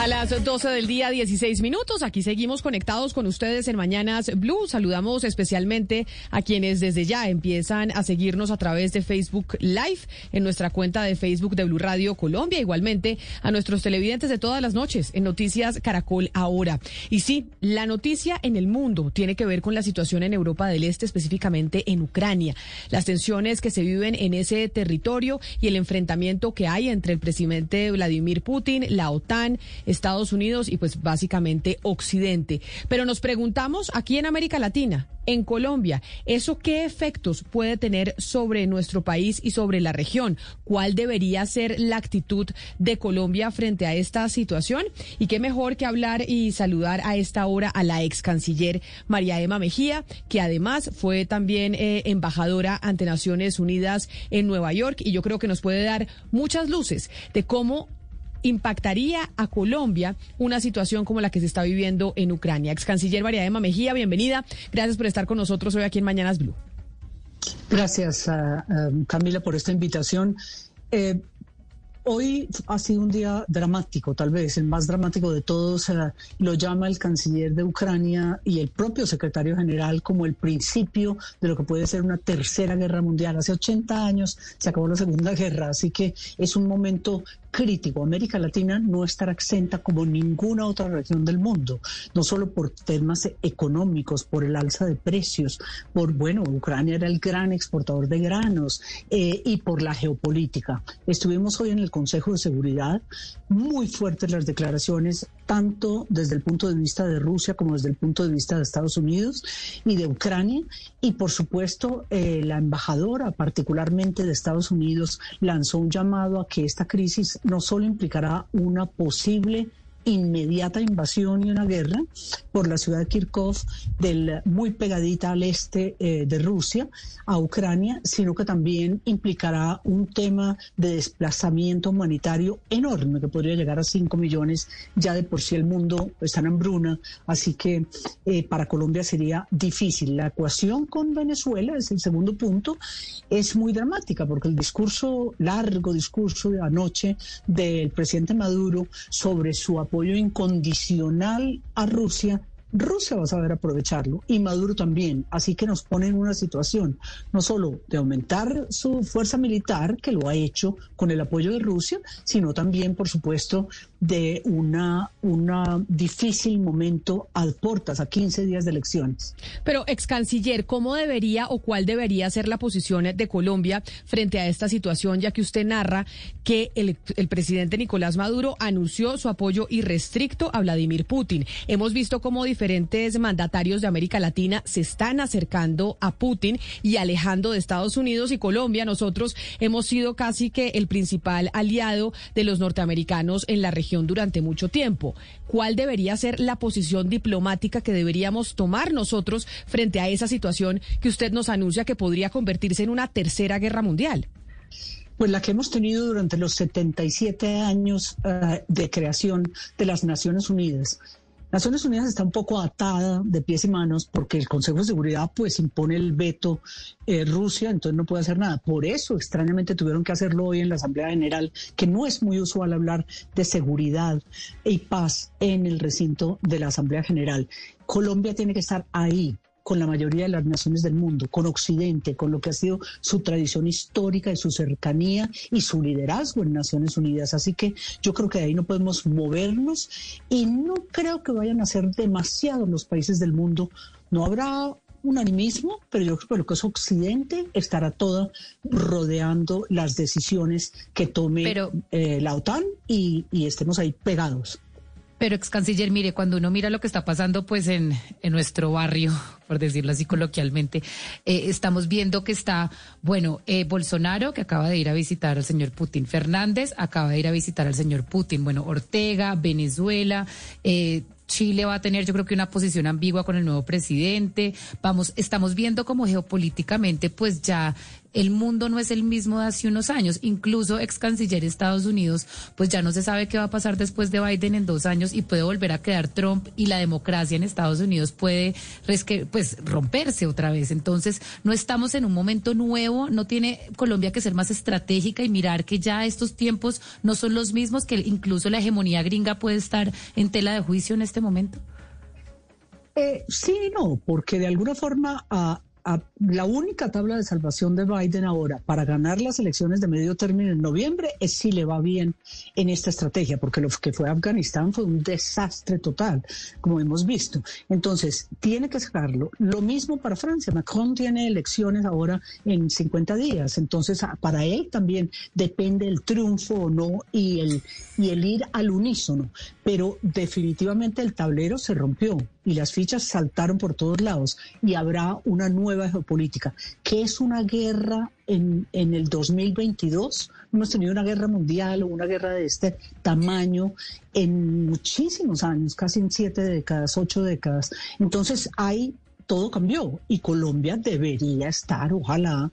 A las 12 del día, 16 minutos. Aquí seguimos conectados con ustedes en Mañanas Blue. Saludamos especialmente a quienes desde ya empiezan a seguirnos a través de Facebook Live en nuestra cuenta de Facebook de Blue Radio Colombia. Igualmente a nuestros televidentes de todas las noches en Noticias Caracol Ahora. Y sí, la noticia en el mundo tiene que ver con la situación en Europa del Este, específicamente en Ucrania. Las tensiones que se viven en ese territorio y el enfrentamiento que hay entre el presidente Vladimir Putin, la OTAN, Estados Unidos y pues básicamente Occidente. Pero nos preguntamos aquí en América Latina, en Colombia, ¿eso qué efectos puede tener sobre nuestro país y sobre la región? ¿Cuál debería ser la actitud de Colombia frente a esta situación? Y qué mejor que hablar y saludar a esta hora a la ex canciller María Emma Mejía, que además fue también eh, embajadora ante Naciones Unidas en Nueva York y yo creo que nos puede dar muchas luces de cómo impactaría a Colombia una situación como la que se está viviendo en Ucrania. Ex canciller María Emma Mejía, bienvenida. Gracias por estar con nosotros hoy aquí en Mañanas Blue. Gracias, Camila, por esta invitación. Eh, Hoy ha sido un día dramático, tal vez el más dramático de todos. lo llama el canciller de Ucrania y el propio secretario general como el principio de lo que puede ser una tercera guerra mundial. Hace 80 años se acabó la Segunda Guerra, así que es un momento crítico. América Latina no estará exenta como ninguna otra región del mundo, no solo por temas económicos, por el alza de precios, por, bueno, Ucrania era el gran exportador de granos eh, y por la geopolítica. Estuvimos hoy en el Consejo de Seguridad, muy fuertes las declaraciones, tanto desde el punto de vista de Rusia como desde el punto de vista de Estados Unidos y de Ucrania. Y por supuesto, eh, la embajadora, particularmente de Estados Unidos, lanzó un llamado a que esta crisis no solo implicará una posible inmediata invasión y una guerra por la ciudad de Kirkov, del, muy pegadita al este eh, de Rusia, a Ucrania, sino que también implicará un tema de desplazamiento humanitario enorme, que podría llegar a 5 millones. Ya de por sí el mundo está en hambruna, así que eh, para Colombia sería difícil. La ecuación con Venezuela, es el segundo punto, es muy dramática, porque el discurso, largo discurso de anoche del presidente Maduro sobre su apoyo incondicional a Rusia Rusia va a saber aprovecharlo y Maduro también. Así que nos pone en una situación no solo de aumentar su fuerza militar, que lo ha hecho con el apoyo de Rusia, sino también, por supuesto, de una, una difícil momento a puertas, a 15 días de elecciones. Pero, ex canciller, ¿cómo debería o cuál debería ser la posición de Colombia frente a esta situación, ya que usted narra que el, el presidente Nicolás Maduro anunció su apoyo irrestricto a Vladimir Putin? Hemos visto cómo diferentes mandatarios de América Latina se están acercando a Putin y alejando de Estados Unidos y Colombia. Nosotros hemos sido casi que el principal aliado de los norteamericanos en la región durante mucho tiempo. ¿Cuál debería ser la posición diplomática que deberíamos tomar nosotros frente a esa situación que usted nos anuncia que podría convertirse en una tercera guerra mundial? pues la que hemos tenido durante los 77 años uh, de creación de las Naciones Unidas. Naciones Unidas está un poco atada de pies y manos porque el Consejo de Seguridad pues impone el veto eh, Rusia, entonces no puede hacer nada. Por eso extrañamente tuvieron que hacerlo hoy en la Asamblea General, que no es muy usual hablar de seguridad y paz en el recinto de la Asamblea General. Colombia tiene que estar ahí con la mayoría de las naciones del mundo, con Occidente, con lo que ha sido su tradición histórica y su cercanía y su liderazgo en Naciones Unidas. Así que yo creo que de ahí no podemos movernos y no creo que vayan a ser demasiados los países del mundo. No habrá un animismo, pero yo creo que lo que es Occidente estará todo rodeando las decisiones que tome eh, la OTAN y, y estemos ahí pegados. Pero ex canciller, mire, cuando uno mira lo que está pasando pues en, en nuestro barrio, por decirlo así coloquialmente. Eh, estamos viendo que está, bueno, eh, Bolsonaro, que acaba de ir a visitar al señor Putin, Fernández acaba de ir a visitar al señor Putin, bueno, Ortega, Venezuela, eh, Chile va a tener, yo creo que una posición ambigua con el nuevo presidente. Vamos, estamos viendo como geopolíticamente, pues ya el mundo no es el mismo de hace unos años. Incluso ex canciller de Estados Unidos, pues ya no se sabe qué va a pasar después de Biden en dos años y puede volver a quedar Trump y la democracia en Estados Unidos puede pues romperse otra vez. Entonces, no estamos en un momento nuevo, no tiene Colombia que ser más estratégica y mirar que ya estos tiempos no son los mismos, que incluso la hegemonía gringa puede estar en tela de juicio en este momento? Eh, sí no, porque de alguna forma ah, la única tabla de salvación de Biden ahora para ganar las elecciones de medio término en noviembre es si le va bien en esta estrategia, porque lo que fue Afganistán fue un desastre total, como hemos visto. Entonces, tiene que sacarlo. Lo mismo para Francia. Macron tiene elecciones ahora en 50 días. Entonces, para él también depende el triunfo o no y el, y el ir al unísono. Pero definitivamente el tablero se rompió y las fichas saltaron por todos lados y habrá una nueva geopolítica. ¿Qué es una guerra en, en el 2022? hemos tenido una guerra mundial o una guerra de este tamaño en muchísimos años, casi en siete décadas, ocho décadas. Entonces, hay, todo cambió y Colombia debería estar, ojalá,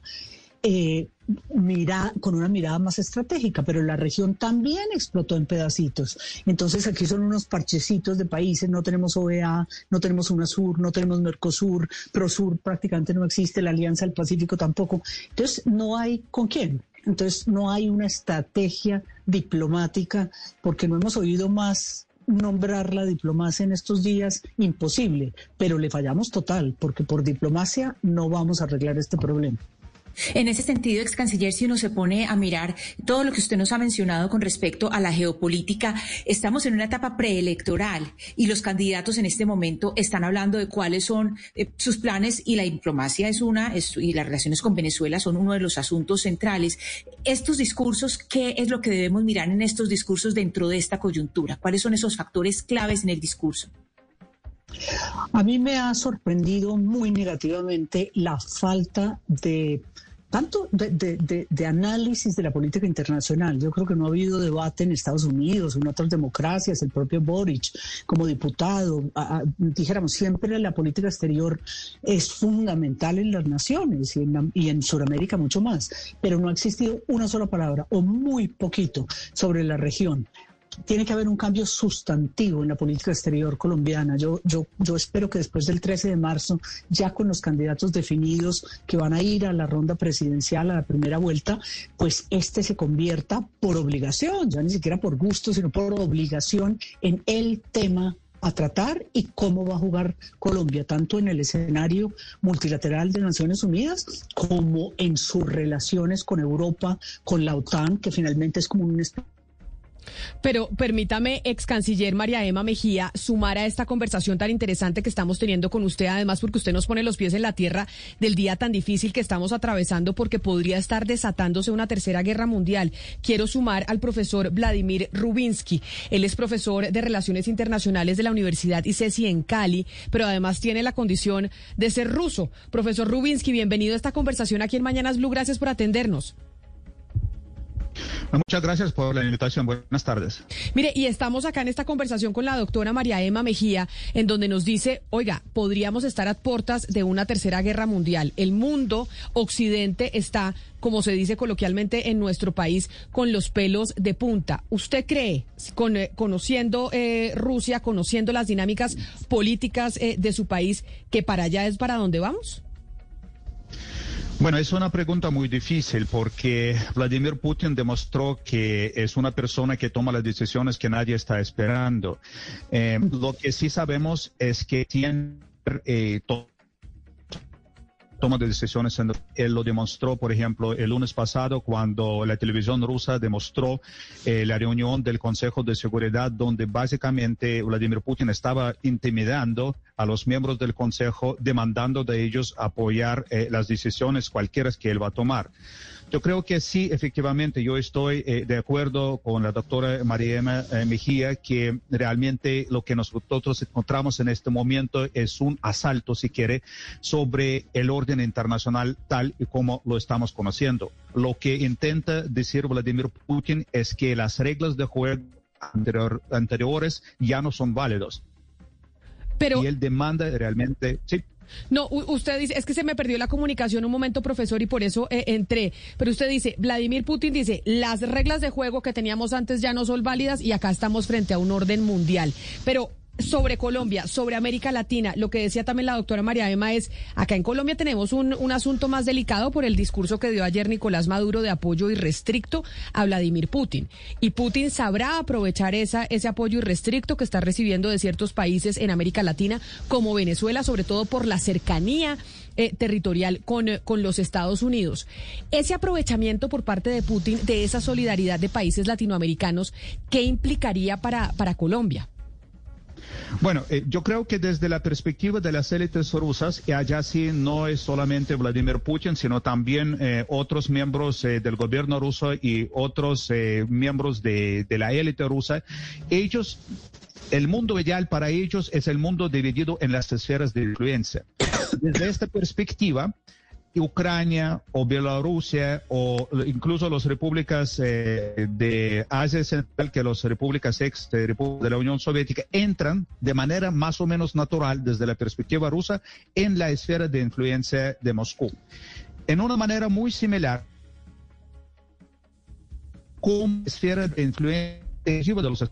eh, mira, con una mirada más estratégica, pero la región también explotó en pedacitos. Entonces aquí son unos parchecitos de países, no tenemos OEA, no tenemos UNASUR, no tenemos Mercosur, ProSur prácticamente no existe, la Alianza del Pacífico tampoco. Entonces no hay con quién. Entonces no hay una estrategia diplomática porque no hemos oído más nombrar la diplomacia en estos días imposible, pero le fallamos total porque por diplomacia no vamos a arreglar este problema. En ese sentido, ex canciller, si uno se pone a mirar todo lo que usted nos ha mencionado con respecto a la geopolítica, estamos en una etapa preelectoral y los candidatos en este momento están hablando de cuáles son eh, sus planes y la diplomacia es una y las relaciones con Venezuela son uno de los asuntos centrales. Estos discursos, ¿qué es lo que debemos mirar en estos discursos dentro de esta coyuntura? ¿Cuáles son esos factores claves en el discurso? A mí me ha sorprendido muy negativamente la falta de tanto de, análisis de la política internacional. Yo creo que no ha habido debate en Estados Unidos, en otras democracias, el propio Boric como diputado. dijéramos, siempre la política exterior es fundamental en las naciones y en, y en Sudamérica mucho más, pero no ha existido una sola palabra o muy poquito sobre la región tiene que haber un cambio sustantivo en la política exterior colombiana. Yo, yo, yo espero que después del 13 de marzo, ya con los candidatos definidos que van a ir a la ronda presidencial, a la primera vuelta, pues este se convierta por obligación, ya ni siquiera por gusto, sino por obligación en el tema a tratar y cómo va a jugar Colombia, tanto en el escenario multilateral de Naciones Unidas como en sus relaciones con Europa, con la OTAN, que finalmente es como un pero permítame, ex canciller María Emma Mejía, sumar a esta conversación tan interesante que estamos teniendo con usted, además porque usted nos pone los pies en la tierra del día tan difícil que estamos atravesando porque podría estar desatándose una tercera guerra mundial. Quiero sumar al profesor Vladimir Rubinsky. Él es profesor de Relaciones Internacionales de la Universidad ICESI en Cali, pero además tiene la condición de ser ruso. Profesor Rubinsky, bienvenido a esta conversación aquí en Mañanas Blue. Gracias por atendernos. Muchas gracias por la invitación. Buenas tardes. Mire, y estamos acá en esta conversación con la doctora María Emma Mejía, en donde nos dice, oiga, podríamos estar a puertas de una tercera guerra mundial. El mundo occidente está, como se dice coloquialmente en nuestro país, con los pelos de punta. ¿Usted cree, eh, conociendo eh, Rusia, conociendo las dinámicas políticas eh, de su país, que para allá es para donde vamos? Bueno, es una pregunta muy difícil porque Vladimir Putin demostró que es una persona que toma las decisiones que nadie está esperando. Eh, lo que sí sabemos es que tiene eh, toma de decisiones. Él lo demostró, por ejemplo, el lunes pasado cuando la televisión rusa demostró eh, la reunión del Consejo de Seguridad donde básicamente Vladimir Putin estaba intimidando a los miembros del Consejo, demandando de ellos apoyar eh, las decisiones cualquiera que él va a tomar. Yo creo que sí, efectivamente, yo estoy eh, de acuerdo con la doctora María eh, Mejía que realmente lo que nosotros encontramos en este momento es un asalto, si quiere, sobre el orden internacional tal y como lo estamos conociendo. Lo que intenta decir Vladimir Putin es que las reglas de juego anteriores ya no son válidos. Pero, y él demanda realmente, sí. No, usted dice, es que se me perdió la comunicación un momento, profesor, y por eso eh, entré. Pero usted dice, Vladimir Putin dice, las reglas de juego que teníamos antes ya no son válidas y acá estamos frente a un orden mundial. Pero sobre Colombia, sobre América Latina, lo que decía también la doctora María Emma es, acá en Colombia tenemos un, un, asunto más delicado por el discurso que dio ayer Nicolás Maduro de apoyo irrestricto a Vladimir Putin. Y Putin sabrá aprovechar esa, ese apoyo irrestricto que está recibiendo de ciertos países en América Latina, como Venezuela, sobre todo por la cercanía eh, territorial con, eh, con los Estados Unidos. Ese aprovechamiento por parte de Putin de esa solidaridad de países latinoamericanos, ¿qué implicaría para, para Colombia? Bueno, eh, yo creo que desde la perspectiva de las élites rusas, y allá sí no es solamente Vladimir Putin, sino también eh, otros miembros eh, del gobierno ruso y otros miembros de, de la élite rusa, ellos el mundo ideal para ellos es el mundo dividido en las esferas de influencia. Desde esta perspectiva, Ucrania o Bielorrusia o incluso las repúblicas eh, de Asia Central, que las repúblicas ex de, de, la Unión Soviética, entran de manera más o menos natural desde la perspectiva rusa en la esfera de influencia de Moscú. En una manera muy similar, como esfera de influencia de los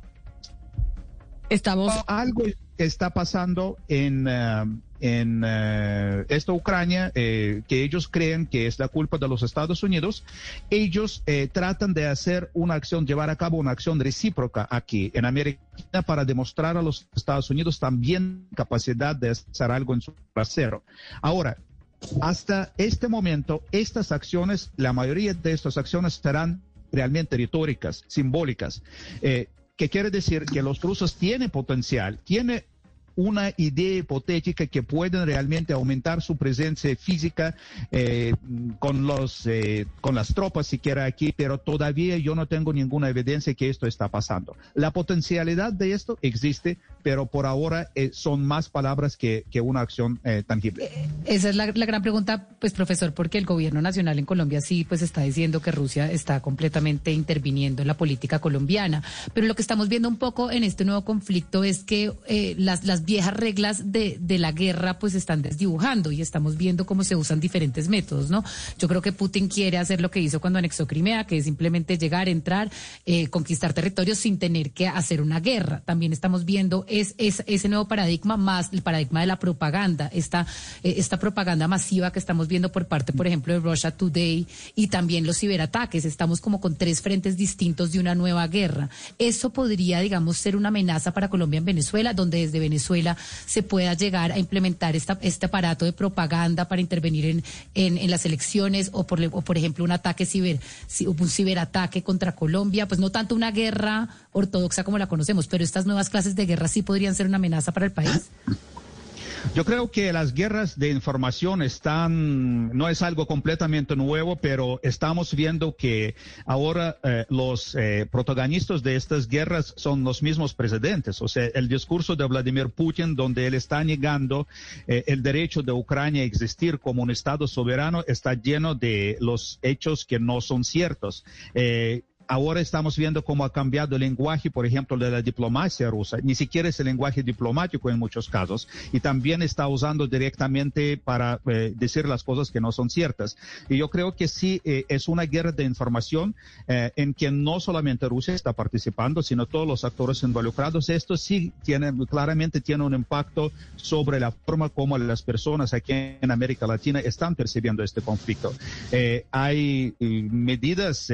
Estamos... Algo está pasando en... Eh, en eh, esta Ucrania, eh, que ellos creen que es la culpa de los Estados Unidos, ellos tratan de hacer una acción, llevar a cabo una acción recíproca aquí en América para demostrar a los Estados Unidos también capacidad de hacer algo en su trasero. Ahora, hasta este momento, estas acciones, la mayoría de estas acciones serán realmente retóricas, simbólicas. Que quiere decir que los rusos tienen potencial, tienen una idea hipotética que pueden realmente aumentar su presencia física eh, con, los, eh, con las tropas siquiera aquí, pero todavía yo no tengo ninguna evidencia que esto está pasando. La potencialidad de esto existe, pero por ahora eh, son más palabras que, una acción tangible. Esa es la, gran pregunta, pues profesor, porque el gobierno nacional en Colombia sí pues está diciendo que Rusia está completamente interviniendo en la política colombiana, pero lo que estamos viendo un poco en este nuevo conflicto es que las, las viejas reglas de, de la guerra pues están desdibujando y estamos viendo cómo se usan diferentes métodos, ¿no? Yo creo que Putin quiere hacer lo que hizo cuando anexó Crimea, que es simplemente llegar, entrar, eh, conquistar territorios sin tener que hacer una guerra. También estamos viendo es, es, ese nuevo paradigma más el paradigma de la propaganda, esta, eh, esta propaganda masiva que estamos viendo por parte, por ejemplo, de Russia Today y también los ciberataques. Estamos como con tres frentes distintos de una nueva guerra. Eso podría, digamos, ser una amenaza para Colombia en Venezuela, donde desde Venezuela se pueda llegar a implementar esta, este aparato de propaganda para intervenir en, en, las elecciones o por, por ejemplo un ataque ciber, un ciberataque contra Colombia, pues no tanto una guerra ortodoxa como la conocemos, pero estas nuevas clases de guerra sí podrían ser una amenaza para el país. Yo creo que las guerras de información están, no es algo completamente nuevo, pero estamos viendo que ahora eh, los eh, protagonistas de estas guerras son los mismos presidentes. O sea, el discurso de Vladimir Putin, donde él está negando eh, el derecho de Ucrania a existir como un Estado soberano, está lleno de los hechos que no son ciertos. Ahora estamos viendo cómo ha cambiado el lenguaje, por ejemplo, de la diplomacia rusa. Ni siquiera es el lenguaje diplomático en muchos casos. Y también está usando directamente para eh, decir las cosas que no son ciertas. Y yo creo que sí eh, es una guerra de información eh, en que no solamente Rusia está participando, sino todos los actores involucrados. Esto sí tiene, claramente tiene un impacto sobre la forma como las personas aquí en América Latina están percibiendo este conflicto. hay medidas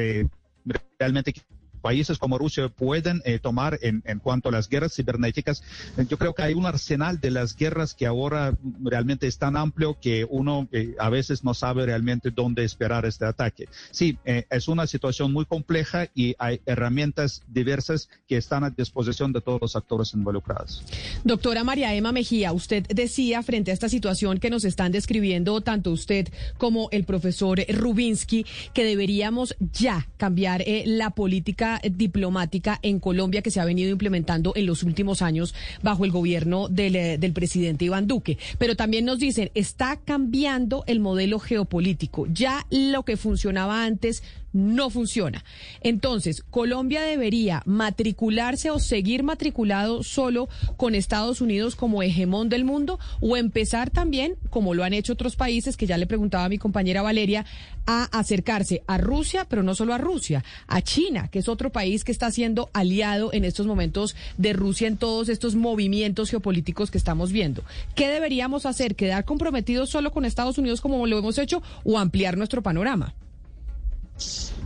realmente países como Rusia pueden eh, tomar en, en, cuanto a las guerras cibernéticas. Yo creo que hay un arsenal de las guerras que ahora realmente es tan amplio que uno a veces no sabe realmente dónde esperar este ataque. Sí, es una situación muy compleja y hay herramientas diversas que están a disposición de todos los actores involucrados. Doctora María Emma Mejía, usted decía frente a esta situación que nos están describiendo tanto usted como el profesor Rubinsky que deberíamos ya cambiar eh, la política diplomática en Colombia que se ha venido implementando en los últimos años bajo el gobierno del, eh, del presidente Iván Duque. Pero también nos dicen, está cambiando el modelo geopolítico. Ya lo que funcionaba antes no funciona. Entonces, Colombia debería matricularse o seguir matriculado solo con Estados Unidos como hegemón del mundo o empezar también, como lo han hecho otros países, que ya le preguntaba a mi compañera Valeria, a acercarse a Rusia, pero no solo a Rusia, a China, que es otro país que está siendo aliado en estos momentos de Rusia en todos estos movimientos geopolíticos que estamos viendo. ¿Qué deberíamos hacer? ¿Quedar comprometidos solo con Estados Unidos como lo hemos hecho o ampliar nuestro panorama?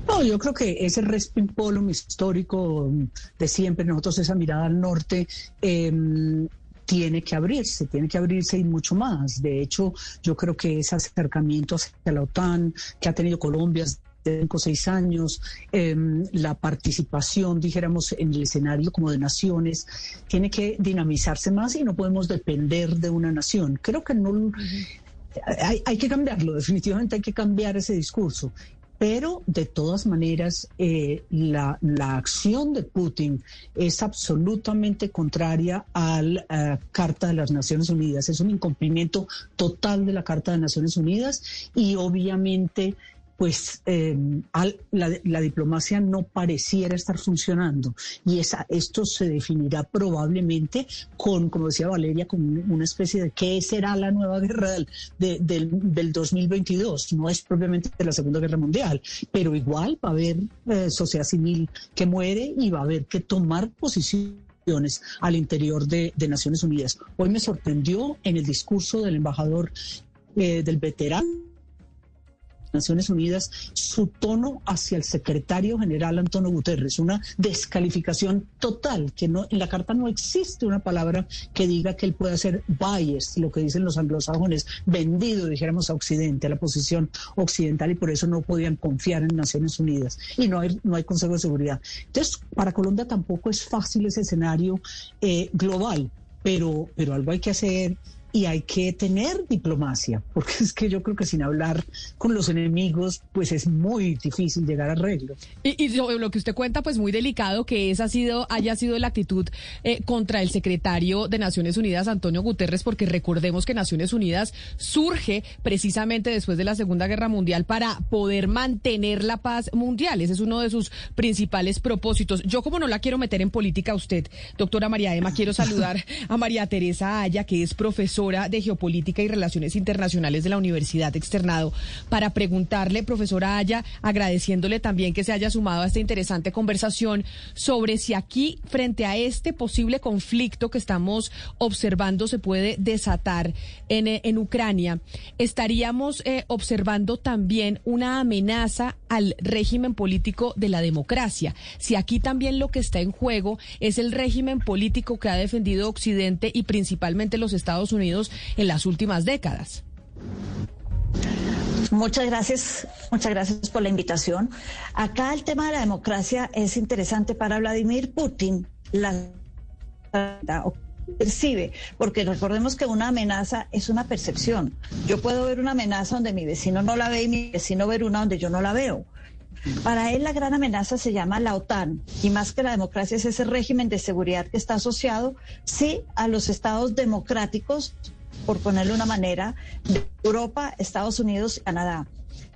No, yo creo que ese respingpolum histórico de siempre, nosotros esa mirada al norte, em, tiene que abrirse, tiene que abrirse y mucho más. De hecho, yo creo que ese acercamiento hacia la OTAN que ha tenido Colombia de cinco o seis años, em, la participación, dijéramos, en el escenario como de naciones, tiene que dinamizarse más y no podemos depender de una nación. Creo que no... Hay, hay, que cambiarlo, definitivamente hay que cambiar ese discurso pero de todas maneras eh, la, acción de Putin es absolutamente contraria a la eh, Carta de las Naciones Unidas. Es un incumplimiento total de la Carta de Naciones Unidas y obviamente pues eh, la, diplomacia no pareciera estar funcionando. Y esa, esto se definirá probablemente con, como decía Valeria, con una especie de qué será la nueva guerra del, del, 2022. No es propiamente la Segunda Guerra Mundial, pero igual va a haber eh, sociedad civil que muere y va a haber que tomar posiciones al interior de, Naciones Unidas. Hoy me sorprendió en el discurso del embajador eh, del veterano Naciones Unidas su tono hacia el secretario general Antonio Guterres, una descalificación total, que no, en la carta no existe una palabra que diga que él pueda ser biased, lo que dicen los anglosajones, vendido, dijéramos, a Occidente, a la posición occidental, y por eso no podían confiar en Naciones Unidas. Y no hay, no hay Consejo de Seguridad. Entonces, para Colombia tampoco es fácil ese escenario eh, global, pero, pero algo hay que hacer y hay que tener diplomacia, porque es que yo creo que sin hablar con los enemigos, pues es muy difícil llegar a arreglo. Y, y lo que usted cuenta, pues muy delicado que esa ha sido, haya sido la actitud eh, contra el secretario de Naciones Unidas, Antonio Guterres, porque recordemos que Naciones Unidas surge precisamente después de la Segunda Guerra Mundial para poder mantener la paz mundial. Ese es uno de sus principales propósitos. Yo como no la quiero meter en política a usted, doctora María Emma, quiero saludar a María Teresa Aya, que es profesora de Geopolítica y Relaciones Internacionales de la Universidad Externado, para preguntarle, profesora Aya, agradeciéndole también que se haya sumado a esta interesante conversación sobre si aquí, frente a este posible conflicto que estamos observando, se puede desatar en, en Ucrania, estaríamos eh, observando también una amenaza al régimen político de la democracia. Si aquí también lo que está en juego es el régimen político que ha defendido Occidente y principalmente los Estados Unidos, en las últimas décadas. Muchas gracias, muchas gracias por la invitación. Acá el tema de la democracia es interesante para Vladimir Putin. La percibe, porque recordemos que una amenaza es una percepción. Yo puedo ver una amenaza donde mi vecino no la ve y mi vecino ver una donde yo no la veo. Para él la gran amenaza se llama la OTAN y más que la democracia es ese régimen de seguridad que está asociado, sí, a los estados democráticos, por ponerle una manera, de Europa, Estados Unidos y Canadá.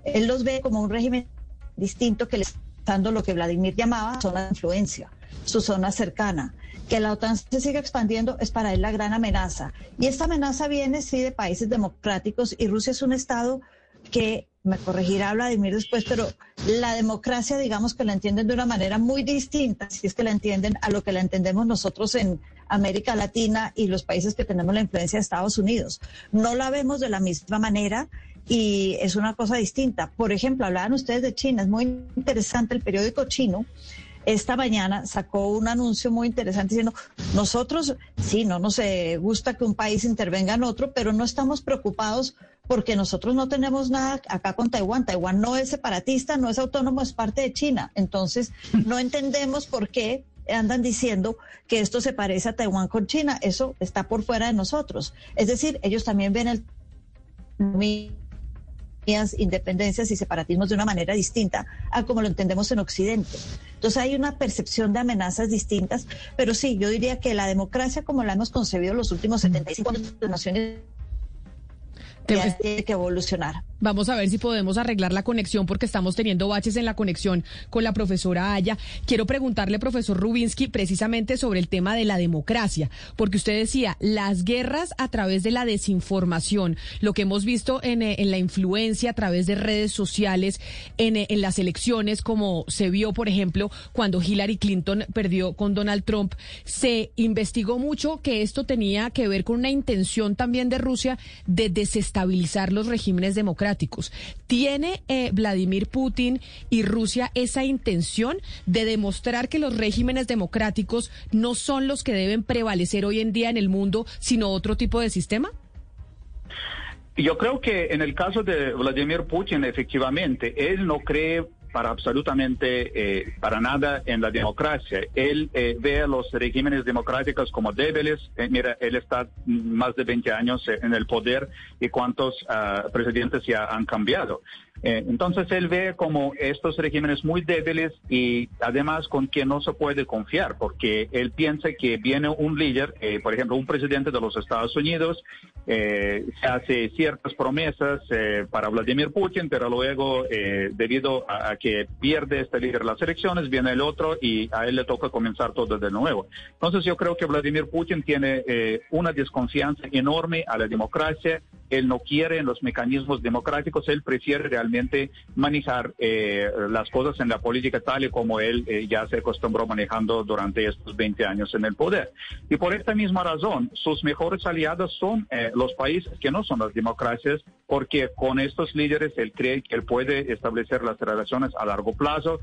Él los ve como un régimen distinto que le está dando lo que Vladimir llamaba zona de influencia, su zona cercana. Que la OTAN se siga expandiendo es para él la gran amenaza. Y esta amenaza viene, sí, de países democráticos y Rusia es un estado que me corregirá Vladimir después, pero la democracia, digamos que la entienden de una manera muy distinta, si es que la entienden a lo que la entendemos nosotros en América Latina y los países que tenemos la influencia de Estados Unidos. No la vemos de la misma manera y es una cosa distinta. Por ejemplo, hablaban ustedes de China, es muy interesante el periódico chino esta mañana sacó un anuncio muy interesante diciendo, nosotros sí, no nos eh, gusta que un país intervenga en otro, pero no estamos preocupados porque nosotros no tenemos nada acá con Taiwán. Taiwán no es separatista, no es autónomo, es parte de China. Entonces, no entendemos por qué andan diciendo que esto se parece a Taiwán con China. Eso está por fuera de nosotros. Es decir, ellos también ven el independencias y separatismos de una manera distinta a como lo entendemos en Occidente. Entonces hay una percepción de amenazas distintas, pero sí, yo diría que la democracia como la hemos concebido los últimos 75 años de Naciones tiene que evolucionar. Vamos a ver si podemos arreglar la conexión porque estamos teniendo baches en la conexión con la profesora Aya. Quiero preguntarle, profesor Rubinsky, precisamente sobre el tema de la democracia, porque usted decía, las guerras a través de la desinformación, lo que hemos visto en, eh, la influencia a través de redes sociales, en, eh, en las elecciones, como se vio, por ejemplo, cuando Hillary Clinton perdió con Donald Trump, se investigó mucho que esto tenía que ver con una intención también de Rusia de desestabilizar los regímenes democráticos ¿Tiene eh, Vladimir Putin y Rusia esa intención de demostrar que los regímenes democráticos no son los que deben prevalecer hoy en día en el mundo, sino otro tipo de sistema? Yo creo que en el caso de Vladimir Putin, efectivamente, él no cree para absolutamente eh, para nada en la democracia. Él eh, ve a los regímenes democráticos como débiles. Eh, mira, él está más de 20 años en el poder y cuántos ah, presidentes ya han cambiado. Eh, entonces él ve como estos regímenes muy débiles y además con quien no se puede confiar, porque él piensa que viene un líder, eh, por ejemplo, un presidente de los Estados Unidos, eh, se hace ciertas promesas para Vladimir Putin, pero luego, debido a, que pierde este líder las elecciones, viene el otro y a él le toca comenzar todo de nuevo. Entonces yo creo que Vladimir Putin tiene una desconfianza enorme a la democracia él no quiere en los mecanismos democráticos, él prefiere realmente manejar eh, las cosas en la política tal y como él eh, ya se acostumbró manejando durante estos 20 años en el poder. Y por esta misma razón, sus mejores aliados son eh, los países que no son las democracias, porque con estos líderes él cree que él puede establecer las relaciones a largo plazo,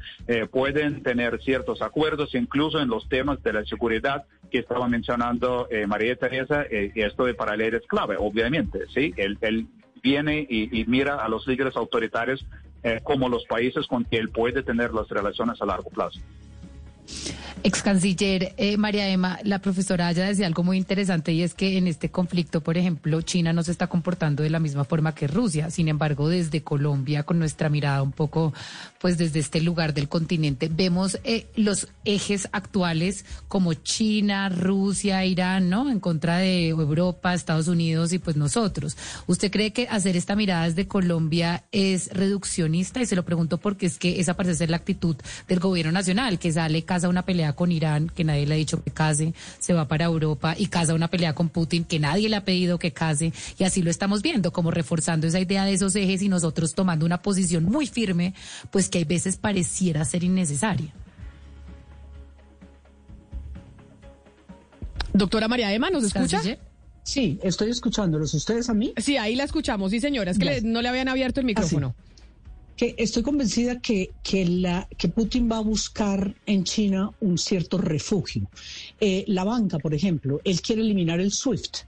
pueden tener ciertos acuerdos, incluso en los temas de la seguridad que estaba mencionando María Teresa, y esto de para él es clave, obviamente, ¿sí? Él, viene y, mira a los líderes autoritarios eh, como los países con que él puede tener las relaciones a largo plazo. Ex canciller eh, María Emma, la profesora ya decía algo muy interesante y es que en este conflicto, por ejemplo, China no se está comportando de la misma forma que Rusia. Sin embargo, desde Colombia, con nuestra mirada un poco, pues desde este lugar del continente, vemos eh, los ejes actuales como China, Rusia, Irán, ¿no? En contra de Europa, Estados Unidos y pues nosotros. ¿Usted cree que hacer esta mirada desde Colombia es reduccionista? Y se lo pregunto porque es que esa parece ser la actitud del gobierno nacional, que sale casa una pelea con Irán, que nadie le ha dicho que case, se va para Europa y casa una pelea con Putin, que nadie le ha pedido que case, y así lo estamos viendo, como reforzando esa idea de esos ejes y nosotros tomando una posición muy firme, pues que hay veces pareciera ser innecesaria. Doctora María Emma, ¿nos escucha? Sí, estoy escuchándolos. ¿Ustedes a mí? Sí, ahí la escuchamos, sí, señora. Es que no le habían abierto el micrófono que estoy convencida que, que, Putin va a buscar en China un cierto refugio. Eh, la banca, por ejemplo, él quiere eliminar el SWIFT.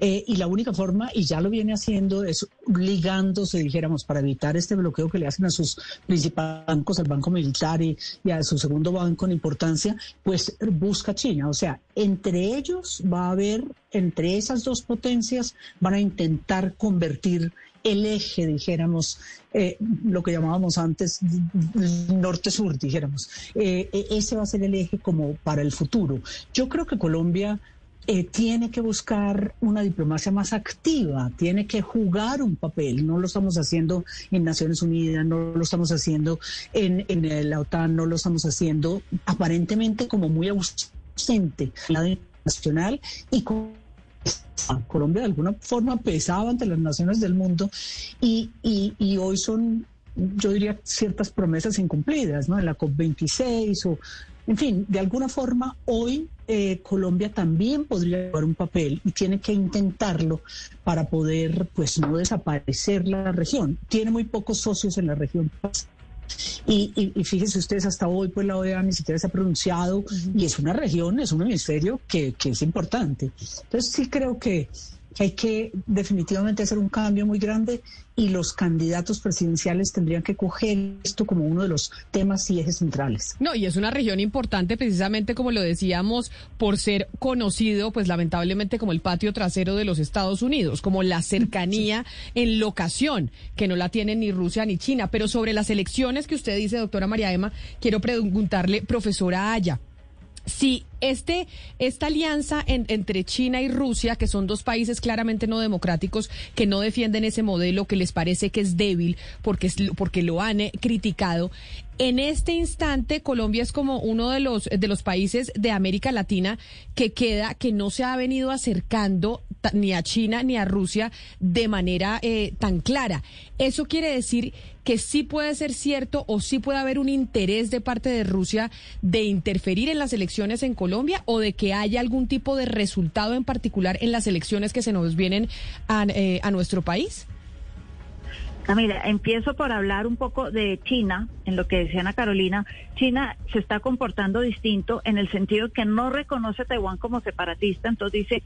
Eh, y la única forma, y ya lo viene haciendo, es ligándose, dijéramos, para evitar este bloqueo que le hacen a sus principales bancos, al Banco Militar y, y, a su segundo banco en importancia, pues busca China. O sea, entre ellos va a haber, entre esas dos potencias, van a intentar convertir el eje, dijéramos, eh, lo que llamábamos antes norte-sur, dijéramos. Eh, e, ese va a ser el eje como para el futuro. Yo creo que Colombia eh, tiene que buscar una diplomacia más activa, tiene que jugar un papel. No lo estamos haciendo en Naciones Unidas, no lo estamos haciendo en, en la OTAN, no lo estamos haciendo aparentemente como muy ausente la nacional y con Colombia de alguna forma pesaba ante las naciones del mundo y, y, hoy son, yo diría, ciertas promesas incumplidas, ¿no? En la COP26 o, en fin, de alguna forma hoy eh, Colombia también podría jugar un papel y tiene que intentarlo para poder, pues, no desaparecer la región. Tiene muy pocos socios en la región Y, fíjense ustedes, hasta hoy pues la OEA ni siquiera se ha pronunciado y es una región, es un hemisferio que, que es importante. Entonces sí creo que que hay que definitivamente hacer un cambio muy grande y los candidatos presidenciales tendrían que coger esto como uno de los temas y ejes centrales. No, y es una región importante precisamente como lo decíamos por ser conocido pues lamentablemente como el patio trasero de los Estados Unidos, como la cercanía en locación que no la tienen ni Rusia ni China, pero sobre las elecciones que usted dice, doctora María Emma, quiero preguntarle, profesora Aya, si este, esta alianza entre China y Rusia, que son dos países claramente no democráticos, que no defienden ese modelo, que les parece que es débil porque, porque lo han eh, criticado, en este instante Colombia es como uno de los, de los países de América Latina que queda, que no se ha venido acercando ni a China ni a Rusia de manera eh, tan clara. Eso quiere decir que sí puede ser cierto o sí puede haber un interés de parte de Rusia de interferir en las elecciones en Colombia o de que haya algún tipo de resultado en particular en las elecciones que se nos vienen a, eh, a nuestro país? Camila, empiezo por hablar un poco de China, en lo que decía Ana Carolina. China se está comportando distinto en el sentido que no reconoce a Taiwán como separatista, entonces dice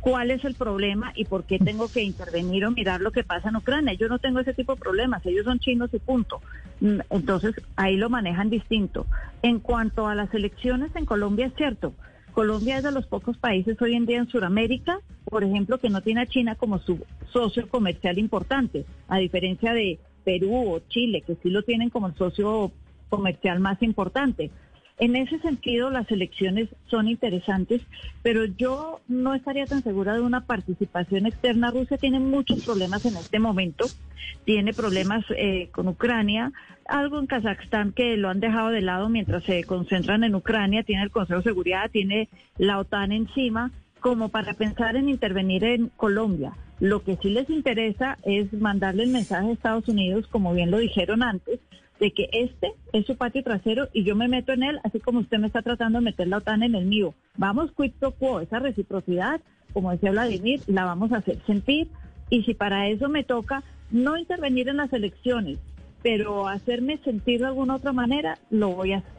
cuál es el problema y por qué tengo que intervenir o mirar lo que pasa en Ucrania. Yo no tengo ese tipo de problemas, ellos son chinos y punto. Mm, entonces ahí lo manejan distinto. En cuanto a las elecciones en Colombia, es cierto. Colombia es de los pocos países hoy en día en Sudamérica, por ejemplo, que no tiene a China como su socio comercial importante, a diferencia de Perú o Chile, que sí lo tienen como el socio comercial más importante. En ese sentido, las elecciones son interesantes, pero yo no estaría tan segura de una participación externa. Rusia tiene muchos problemas en este momento, tiene problemas eh, con Ucrania, algo en Kazajstán que lo han dejado de lado mientras se concentran en Ucrania, tiene el Consejo de Seguridad, tiene la OTAN encima, como para pensar en intervenir en Colombia. Lo que sí les interesa es mandarle el mensaje a Estados Unidos, como bien lo dijeron antes, de que este es su patio trasero y yo me meto en él, así como usted me está tratando de meter la OTAN en el mío. Vamos quid pro quo, esa reciprocidad, como decía Vladimir, la vamos a hacer sentir y si para eso me toca no intervenir en las elecciones, pero hacerme sentir de alguna otra manera, lo voy a hacer.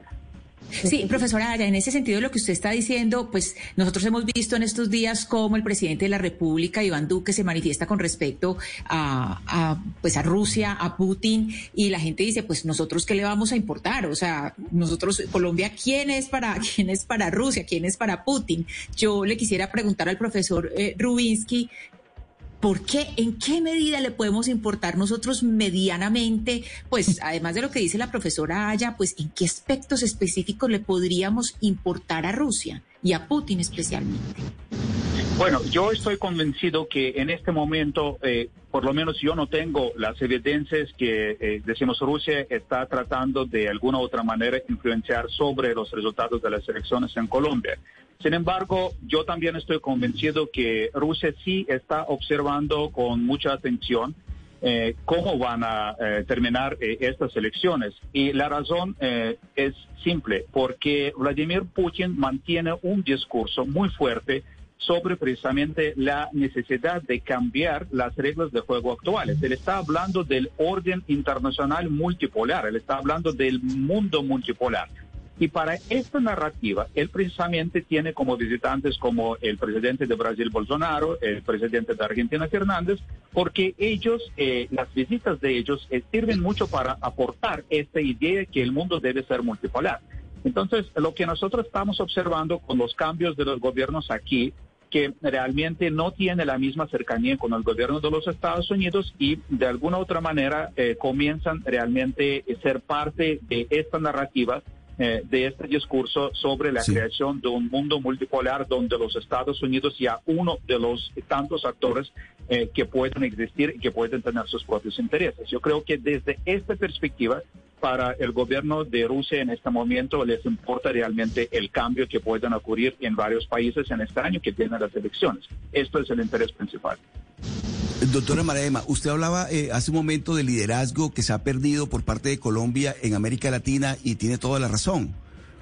Sí, profesora Aya, en ese sentido lo que usted está diciendo, pues nosotros hemos visto en estos días cómo el presidente de la República, Iván Duque, se manifiesta con respecto a, pues a Rusia, a Putin, y la gente dice, pues nosotros qué le vamos a importar, o sea, nosotros, Colombia, ¿quién es para, quién es para Rusia, quién es para Putin? Yo le quisiera preguntar al profesor eh, Rubinsky ¿Por qué? ¿En qué medida le podemos importar nosotros medianamente? Pues además de lo que dice la profesora Aya, pues en qué aspectos específicos le podríamos importar a Rusia y a Putin especialmente. Bueno, yo estoy convencido que en este momento, eh, por lo menos yo no tengo las evidencias que, eh, decimos, Rusia está tratando de alguna u otra manera influenciar sobre los resultados de las elecciones en Colombia. Sin embargo, yo también estoy convencido que Rusia sí está observando con mucha atención eh, cómo van a eh, terminar eh, estas elecciones. Y la razón es simple, porque Vladimir Putin mantiene un discurso muy fuerte sobre precisamente la necesidad de cambiar las reglas de juego actuales. Él está hablando del orden internacional multipolar, él está hablando del mundo multipolar. Y para esta narrativa, él precisamente tiene como visitantes como el presidente de Brasil, Bolsonaro, el presidente de Argentina, Fernández, porque ellos, eh, las visitas de ellos eh, sirven mucho para aportar esta idea que el mundo debe ser multipolar. Entonces, lo que nosotros estamos observando con los cambios de los gobiernos aquí, que realmente no tiene la misma cercanía con el gobierno de los Estados Unidos y de alguna otra manera eh, comienzan realmente a ser parte de esta narrativa eh, de este discurso sobre la creación de un mundo multipolar donde los Estados Unidos ya uno de los tantos actores eh, que pueden existir y que pueden tener sus propios intereses. Yo creo que desde esta perspectiva, para el gobierno de Rusia en este momento les importa realmente el cambio que pueden ocurrir en varios países en este año que tienen las elecciones. Esto es el interés principal. Doctora Maraema, usted hablaba eh, hace un momento del liderazgo que se ha perdido por parte de Colombia en América Latina y tiene toda la razón.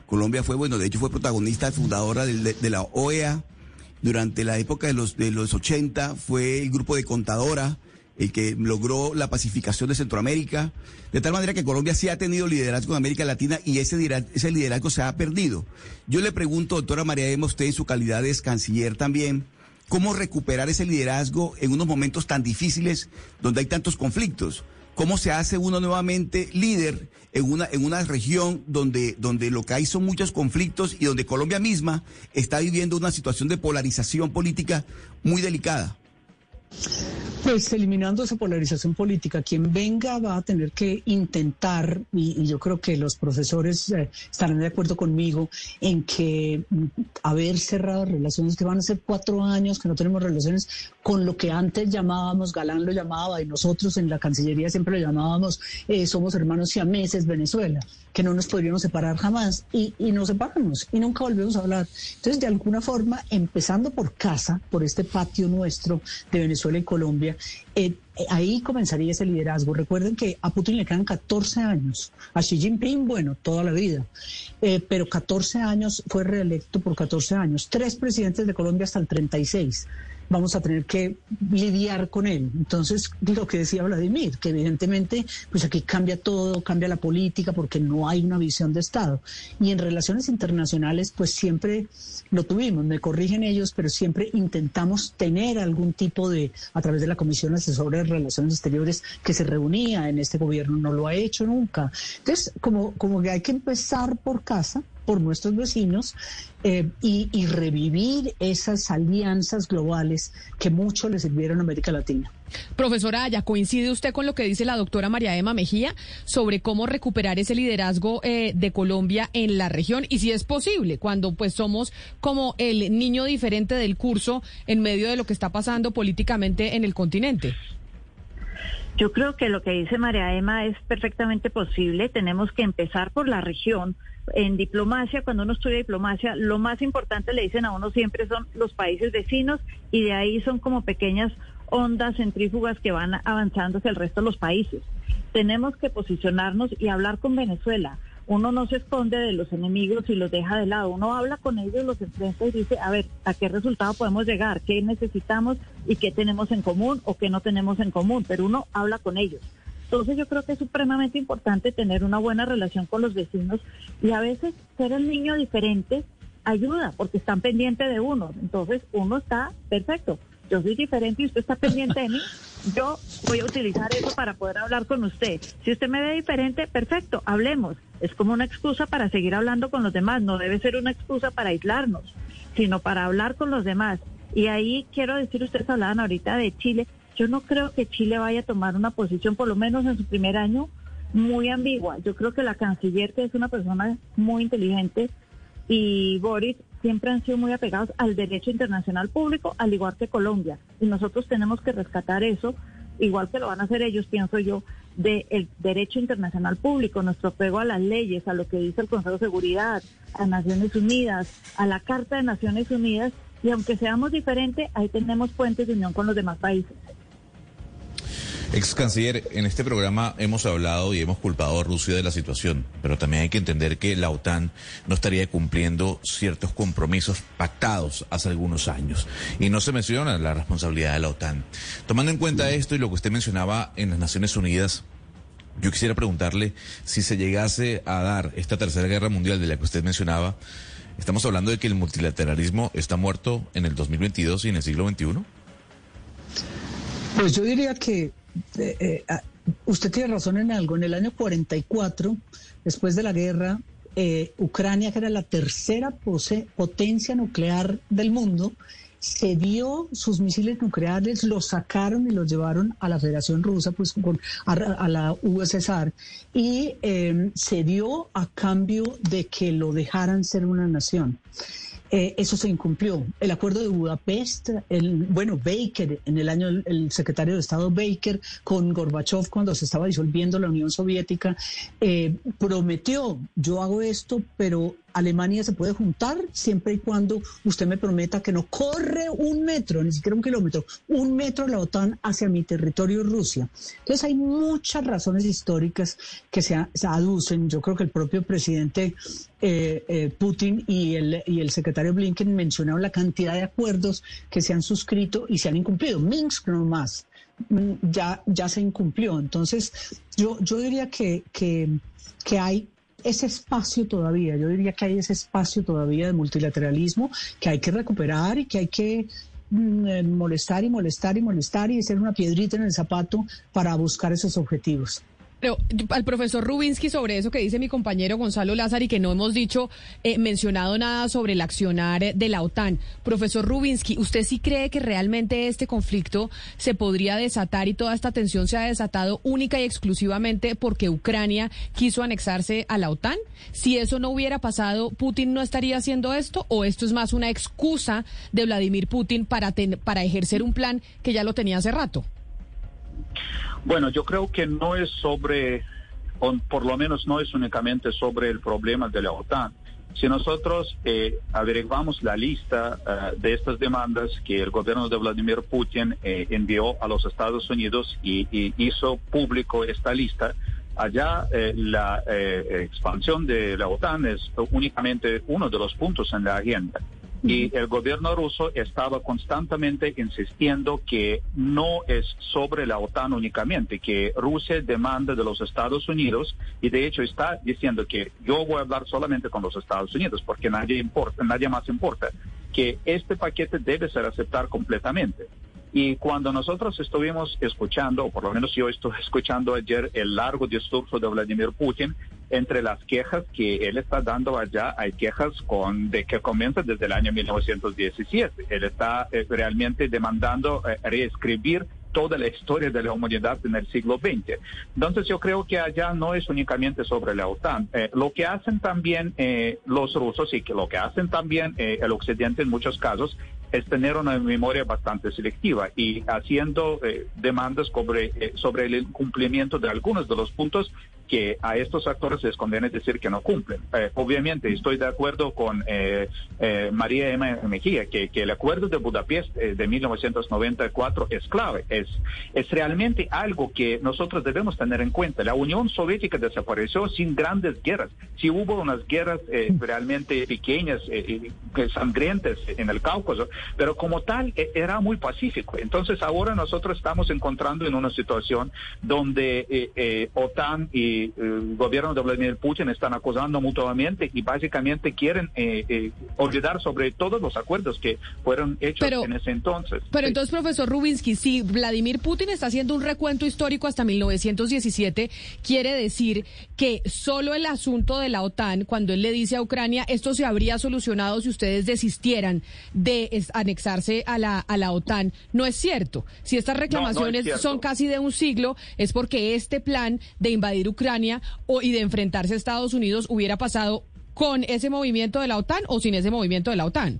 Colombia fue, bueno, de hecho fue protagonista, fundadora de, la OEA. Durante la época de los, de los 80 fue el grupo de contadora el que logró la pacificación de Centroamérica, de tal manera que Colombia sí ha tenido liderazgo en América Latina y ese liderazgo, ese liderazgo se ha perdido. Yo le pregunto, doctora María Emma, usted en su calidad de canciller también, ¿cómo recuperar ese liderazgo en unos momentos tan difíciles donde hay tantos conflictos? ¿Cómo se hace uno nuevamente líder en una, en una región donde, donde lo que hay son muchos conflictos y donde Colombia misma está viviendo una situación de polarización política muy delicada? Pues eliminando esa polarización política, quien venga va a tener que intentar, y, yo creo que los profesores eh, estarán de acuerdo conmigo, en que mm, haber cerrado relaciones, que van a ser cuatro años que no tenemos relaciones con lo que antes llamábamos, Galán lo llamaba, y nosotros en la Cancillería siempre lo llamábamos, eh, somos hermanos siameses, Venezuela, que no nos podríamos separar jamás, y, y nos separamos, y nunca volvemos a hablar. Entonces, de alguna forma, empezando por casa, por este patio nuestro de Venezuela y Colombia, eh, ahí comenzaría ese liderazgo. Recuerden que a Putin le quedan 14 años, a Xi Jinping, bueno, toda la vida, eh, pero 14 años, fue reelecto por 14 años, tres presidentes de Colombia hasta el 36 vamos a tener que lidiar con él. Entonces, lo que decía Vladimir, que evidentemente, pues aquí cambia todo, cambia la política porque no hay una visión de Estado. Y en relaciones internacionales, pues siempre lo tuvimos, me corrigen ellos, pero siempre intentamos tener algún tipo de, a través de la Comisión Asesora de Relaciones Exteriores que se reunía en este gobierno, no lo ha hecho nunca. Entonces, como, como que hay que empezar por casa por nuestros vecinos eh, y, revivir esas alianzas globales que mucho le sirvieron a América Latina. Profesora Aya, ¿coincide usted con lo que dice la doctora María Emma Mejía sobre cómo recuperar ese liderazgo eh, de Colombia en la región? Y si es posible, cuando pues somos como el niño diferente del curso en medio de lo que está pasando políticamente en el continente. Yo creo que lo que dice María Emma es perfectamente posible. Tenemos que empezar por la región. En diplomacia, cuando uno estudia diplomacia, lo más importante le dicen a uno siempre son los países vecinos y de ahí son como pequeñas ondas centrífugas que van avanzando hacia el resto de los países. Tenemos que posicionarnos y hablar con Venezuela uno no se esconde de los enemigos y los deja de lado, uno habla con ellos, los enfrenta y dice, a ver, ¿a qué resultado podemos llegar? ¿Qué necesitamos y qué tenemos en común o qué no tenemos en común? Pero uno habla con ellos. Entonces yo creo que es supremamente importante tener una buena relación con los vecinos y a veces ser el niño diferente ayuda porque están pendientes de uno. Entonces uno está perfecto. Yo soy diferente y usted está pendiente de mí yo voy a utilizar eso para poder hablar con usted. Si usted me ve diferente, perfecto, hablemos. Es como una excusa para seguir hablando con los demás, no debe ser una excusa para aislarnos, sino para hablar con los demás. Y ahí quiero decir, ustedes hablaban ahorita de Chile, yo no creo que Chile vaya a tomar una posición, por lo menos en su primer año, muy ambigua. Yo creo que la canciller, que es una persona muy inteligente, y Boris siempre han sido muy apegados al derecho internacional público, al igual que Colombia. Y nosotros tenemos que rescatar eso, igual que lo van a hacer ellos, pienso yo, del derecho internacional público, nuestro apego a las leyes, a lo que dice el Consejo de Seguridad, a Naciones Unidas, a la Carta de Naciones Unidas. Y aunque seamos diferentes, ahí tenemos puentes de unión con los demás países. Ex canciller, en este programa hemos hablado y hemos culpado a Rusia de la situación, pero también hay que entender que la OTAN no estaría cumpliendo ciertos compromisos pactados hace algunos años y no se menciona la responsabilidad de la OTAN. Tomando en cuenta esto y lo que usted mencionaba en las Naciones Unidas, yo quisiera preguntarle si se llegase a dar esta tercera guerra mundial de la que usted mencionaba, ¿estamos hablando de que el multilateralismo está muerto en el 2022 y en el siglo XXI? Pues yo diría que eh, eh, ah, usted tiene razón en algo. En el año 44, después de la guerra, eh, Ucrania, que era la tercera potencia nuclear del mundo, cedió sus misiles nucleares, los sacaron y los llevaron a la Federación Rusa, pues a, la USSR, y eh, cedió a cambio de que lo dejaran ser una nación. Eh, eso se incumplió. El acuerdo de Budapest, el, bueno, Baker, en el año el, secretario de Estado Baker con Gorbachev cuando se estaba disolviendo la Unión Soviética, eh, prometió, yo hago esto, pero Alemania se puede juntar siempre y cuando usted me prometa que no corre un metro, ni siquiera un kilómetro, un metro la OTAN hacia mi territorio Rusia. Entonces hay muchas razones históricas que se, aducen. Yo creo que el propio presidente eh, eh, Putin y el, y el secretario Blinken mencionaron la cantidad de acuerdos que se han suscrito y se han incumplido. Minsk no más. mm, ya, ya se incumplió. Entonces, yo, yo diría que, que, que hay ese espacio todavía, yo diría que hay ese espacio todavía de multilateralismo que hay que recuperar y que hay que mm, eh, molestar y molestar y molestar y ser una piedrita en el zapato para buscar esos objetivos. Pero al profesor Rubinsky sobre eso que dice mi compañero Gonzalo Lázaro que no hemos dicho, eh, mencionado nada sobre el accionar de la OTAN. Profesor Rubinsky, ¿usted sí cree que realmente este conflicto se podría desatar y toda esta tensión se ha desatado única y exclusivamente porque Ucrania quiso anexarse a la OTAN? Si eso no hubiera pasado, ¿Putin no estaría haciendo esto? ¿O esto es más una excusa de Vladimir Putin para, para ejercer un plan que ya lo tenía hace rato? Bueno, yo creo que no es sobre, o por lo menos no es únicamente sobre el problema de la OTAN. Si nosotros eh, averiguamos la lista eh, de estas demandas que el gobierno de Vladimir Putin eh, envió a los Estados Unidos y, y, hizo público esta lista, allá eh, la expansión de la OTAN es únicamente uno de los puntos en la agenda. Y el gobierno ruso estaba constantemente insistiendo que no es sobre la OTAN únicamente, que Rusia demanda de los Estados Unidos y de hecho está diciendo que yo voy a hablar solamente con los Estados Unidos porque nadie importa, nadie más importa, que este paquete debe ser aceptado completamente. Y cuando nosotros estuvimos escuchando, o por lo menos yo estuve escuchando ayer el largo discurso de Vladimir Putin, entre las quejas que él está dando allá, hay quejas con, de que comienzan desde el año 1917. Él está eh, realmente demandando eh, reescribir toda la historia de la humanidad en el siglo XX. Entonces yo creo que allá no es únicamente sobre la OTAN. Eh, lo que hacen también los rusos y que lo que hacen también el occidente en muchos casos es tener una memoria bastante selectiva y haciendo demandas sobre, sobre el incumplimiento de algunos de los puntos que a estos actores les conviene decir que no cumplen. Eh, obviamente estoy de acuerdo con eh, eh, María Emma Mejía, que, que, el acuerdo de Budapest de 1994 es clave, es, es realmente algo que nosotros debemos tener en cuenta. La Unión Soviética desapareció sin grandes guerras. Si hubo unas guerras realmente pequeñas, sangrientas en el Cáucaso, pero como tal era muy pacífico. Entonces ahora nosotros estamos encontrando en una situación donde OTAN y el gobierno de Vladimir Putin están acusando mutuamente y básicamente quieren eh, eh, olvidar sobre todos los acuerdos que fueron hechos en ese entonces. Pero entonces, profesor Rubinsky, si Vladimir Putin está haciendo un recuento histórico hasta 1917, quiere decir que solo el asunto de la OTAN, cuando él le dice a Ucrania, esto se habría solucionado si ustedes desistieran de anexarse a la, a la OTAN, no es cierto. Si estas reclamaciones son casi de un siglo, es porque este plan de invadir Ucrania o, y de enfrentarse a Estados Unidos hubiera pasado con ese movimiento de la OTAN o sin ese movimiento de la OTAN?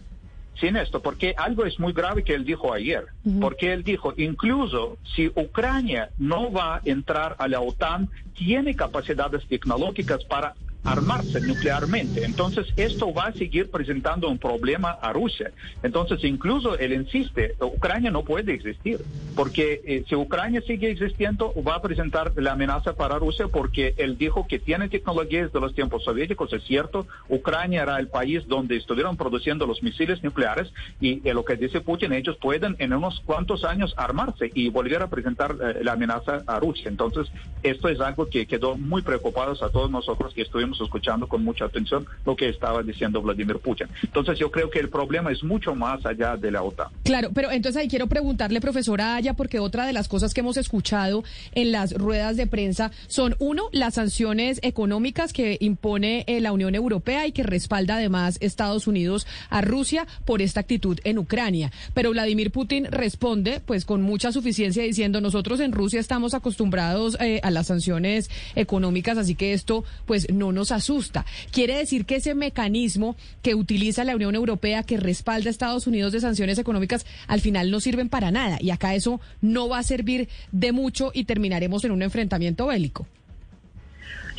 Sin esto, porque algo es muy grave que él dijo ayer, porque él dijo, incluso si Ucrania no va a entrar a la OTAN, tiene capacidades tecnológicas para armarse nuclearmente. Entonces, esto va a seguir presentando un problema a Rusia. Entonces, incluso él insiste, Ucrania no puede existir, porque eh, si Ucrania sigue existiendo, va a presentar la amenaza para Rusia, porque él dijo que tiene tecnologías de los tiempos soviéticos, es cierto, Ucrania era el país donde estuvieron produciendo los misiles nucleares y eh, lo que dice Putin, ellos pueden en unos cuantos años armarse y volver a presentar eh, la amenaza a Rusia. Entonces, esto es algo que quedó muy preocupados a todos nosotros que estuvimos escuchando con mucha atención lo que estaba diciendo Vladimir Putin. Entonces yo creo que el problema es mucho más allá de la OTAN. Claro, pero entonces ahí quiero preguntarle, profesora Aya, porque otra de las cosas que hemos escuchado en las ruedas de prensa son, uno, las sanciones económicas que impone eh, la Unión Europea y que respalda además Estados Unidos a Rusia por esta actitud en Ucrania. Pero Vladimir Putin responde pues con mucha suficiencia diciendo nosotros en Rusia estamos acostumbrados eh, a las sanciones económicas, así que esto pues no nos asusta. Quiere decir que ese mecanismo que utiliza la Unión Europea, que respalda a Estados Unidos de sanciones económicas, al final no sirven para nada. Y acá eso no va a servir de mucho y terminaremos en un enfrentamiento bélico.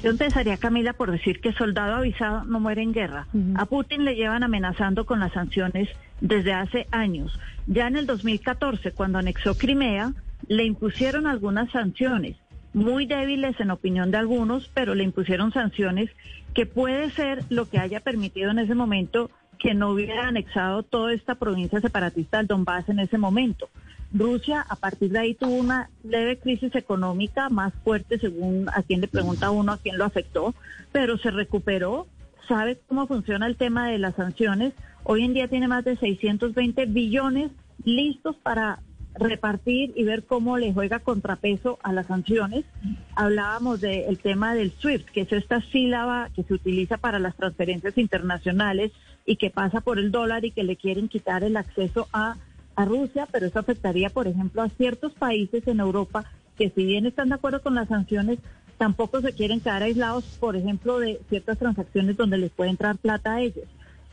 Yo empezaría, Camila, por decir que soldado avisado no muere en guerra. A Putin le llevan amenazando con las sanciones desde hace años. Ya en el 2014, cuando anexó Crimea, le impusieron algunas sanciones muy débiles en opinión de algunos, pero le impusieron sanciones que puede ser lo que haya permitido en ese momento que no hubiera anexado toda esta provincia separatista del Donbass en ese momento. Rusia a partir de ahí tuvo una leve crisis económica más fuerte según a quien le pregunta uno a quién lo afectó, pero se recuperó, sabe cómo funciona el tema de las sanciones. Hoy en día tiene más de 620 billones listos para repartir y ver cómo le juega contrapeso a las sanciones. Hablábamos del tema del SWIFT, que es esta sílaba que se utiliza para las transferencias internacionales y que pasa por el dólar y que le quieren quitar el acceso a, a Rusia, pero eso afectaría, por ejemplo, a ciertos países en Europa que si bien están de acuerdo con las sanciones, tampoco se quieren quedar aislados, por ejemplo, de ciertas transacciones donde les puede entrar plata a ellos.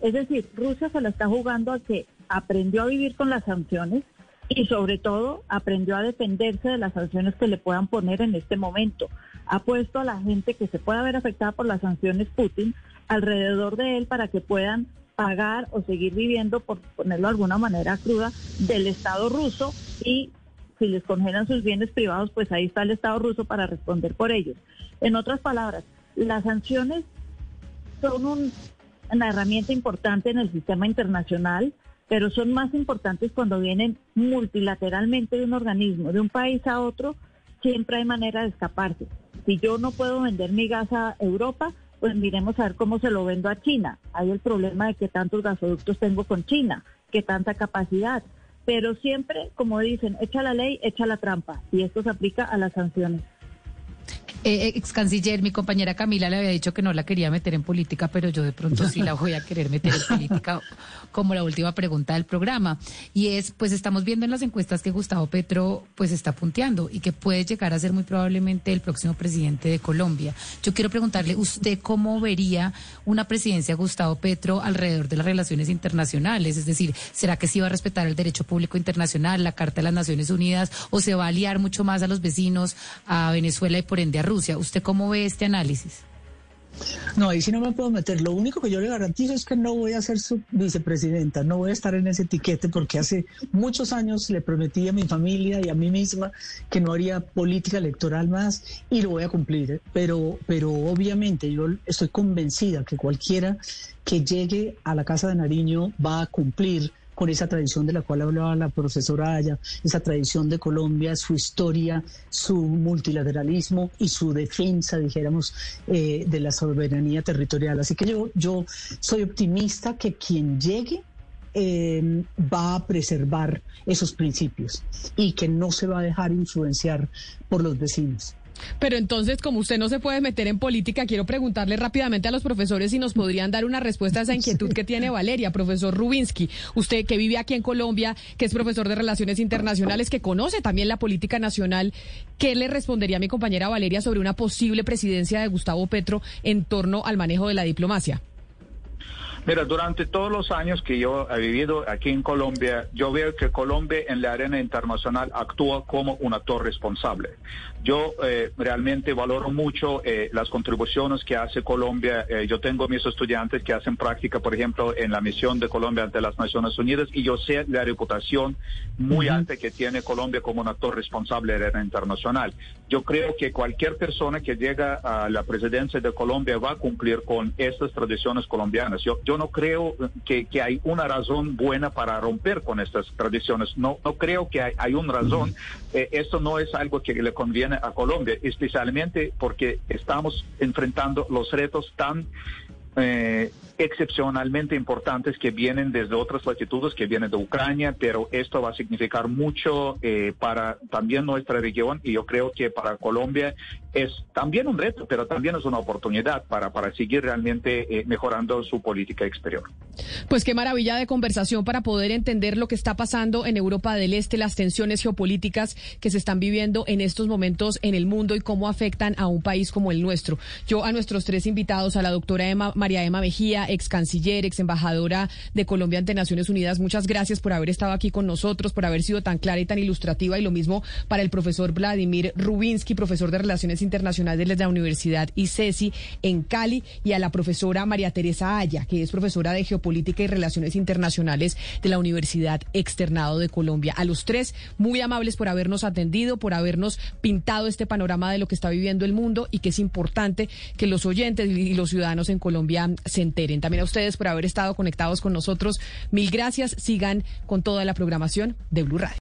Es decir, Rusia se la está jugando a que aprendió a vivir con las sanciones, y sobre todo aprendió a defenderse de las sanciones que le puedan poner en este momento. Ha puesto a la gente que se pueda ver afectada por las sanciones Putin alrededor de él para que puedan pagar o seguir viviendo, por ponerlo de alguna manera cruda, del Estado ruso y si les congelan sus bienes privados, pues ahí está el Estado ruso para responder por ellos. En otras palabras, las sanciones son una herramienta importante en el sistema internacional pero son más importantes cuando vienen multilateralmente de un organismo, de un país a otro, siempre hay manera de escaparse. Si yo no puedo vender mi gas a Europa, pues miremos a ver cómo se lo vendo a China. Hay el problema de que tantos gasoductos tengo con China, que tanta capacidad. Pero siempre, como dicen, echa la ley, echa la trampa. Y esto se aplica a las sanciones. Eh, ex canciller, mi compañera Camila le había dicho que no la quería meter en política, pero yo de pronto sí la voy a querer meter en política como la última pregunta del programa. Y es, pues estamos viendo en las encuestas que Gustavo Petro pues está punteando y que puede llegar a ser muy probablemente el próximo presidente de Colombia. Yo quiero preguntarle, ¿usted cómo vería una presidencia de Gustavo Petro alrededor de las relaciones internacionales? Es decir, ¿será que sí va a respetar el derecho público internacional, la Carta de las Naciones Unidas, o se va a aliar mucho más a los vecinos, a Venezuela y por ende a Rusia? ¿Usted cómo ve este análisis? No, ahí sí no me puedo meter. Lo único que yo le garantizo es que no voy a ser su vicepresidenta, no voy a estar en ese etiquete porque hace muchos años le prometí a mi familia y a mí misma que no haría política electoral más y lo voy a cumplir. ¿eh? Pero, pero obviamente yo estoy convencida que cualquiera que llegue a la Casa de Nariño va a cumplir con esa tradición de la cual hablaba la profesora Aya, esa tradición de Colombia, su historia, su multilateralismo y su defensa, dijéramos, eh, de la soberanía territorial. Así que yo, yo soy optimista que quien llegue eh, va a preservar esos principios y que no se va a dejar influenciar por los vecinos. Pero entonces, como usted no se puede meter en política, quiero preguntarle rápidamente a los profesores si nos podrían dar una respuesta a esa inquietud que tiene Valeria, profesor Rubinsky. Usted que vive aquí en Colombia, que es profesor de Relaciones Internacionales, que conoce también la política nacional, ¿qué le respondería a mi compañera Valeria sobre una posible presidencia de Gustavo Petro en torno al manejo de la diplomacia? Mira, durante todos los años que yo he vivido aquí en Colombia, yo veo que Colombia en la arena internacional actúa como un actor responsable. Yo eh, realmente valoro mucho eh, las contribuciones que hace Colombia. Eh, yo tengo mis estudiantes que hacen práctica, por ejemplo, en la misión de Colombia ante las Naciones Unidas y yo sé la reputación muy alta que tiene Colombia como un actor responsable de la arena internacional. Yo creo que cualquier persona que llega a la presidencia de Colombia va a cumplir con estas tradiciones colombianas. Yo, yo no creo que, hay una razón buena para romper con estas tradiciones. No, no creo que hay, una razón. Eh, esto no es algo que le conviene a Colombia, especialmente porque estamos enfrentando los retos tan eh, excepcionalmente importantes que vienen desde otras latitudes, que vienen de Ucrania, pero esto va a significar mucho eh, para también nuestra región y yo creo que para Colombia es también un reto, pero también es una oportunidad para, para seguir realmente eh, mejorando su política exterior. Pues qué maravilla de conversación para poder entender lo que está pasando en Europa del Este, las tensiones geopolíticas que se están viviendo en estos momentos en el mundo y cómo afectan a un país como el nuestro. Yo a nuestros tres invitados, a la doctora María Emma Mejía, ex canciller, ex embajadora de Colombia ante Naciones Unidas. Muchas gracias por haber estado aquí con nosotros, por haber sido tan clara y tan ilustrativa. Y lo mismo para el profesor Vladimir Rubinsky, profesor de Relaciones Internacionales de la Universidad ICESI en Cali, y a la profesora María Teresa Aya, que es profesora de Geopolítica y Relaciones Internacionales de la Universidad Externado de Colombia. A los tres, muy amables por habernos atendido, por habernos pintado este panorama de lo que está viviendo el mundo y que es importante que los oyentes y los ciudadanos en Se enteren. También a ustedes por haber estado conectados con nosotros. Mil gracias. Sigan con toda la programación de Blue Radio.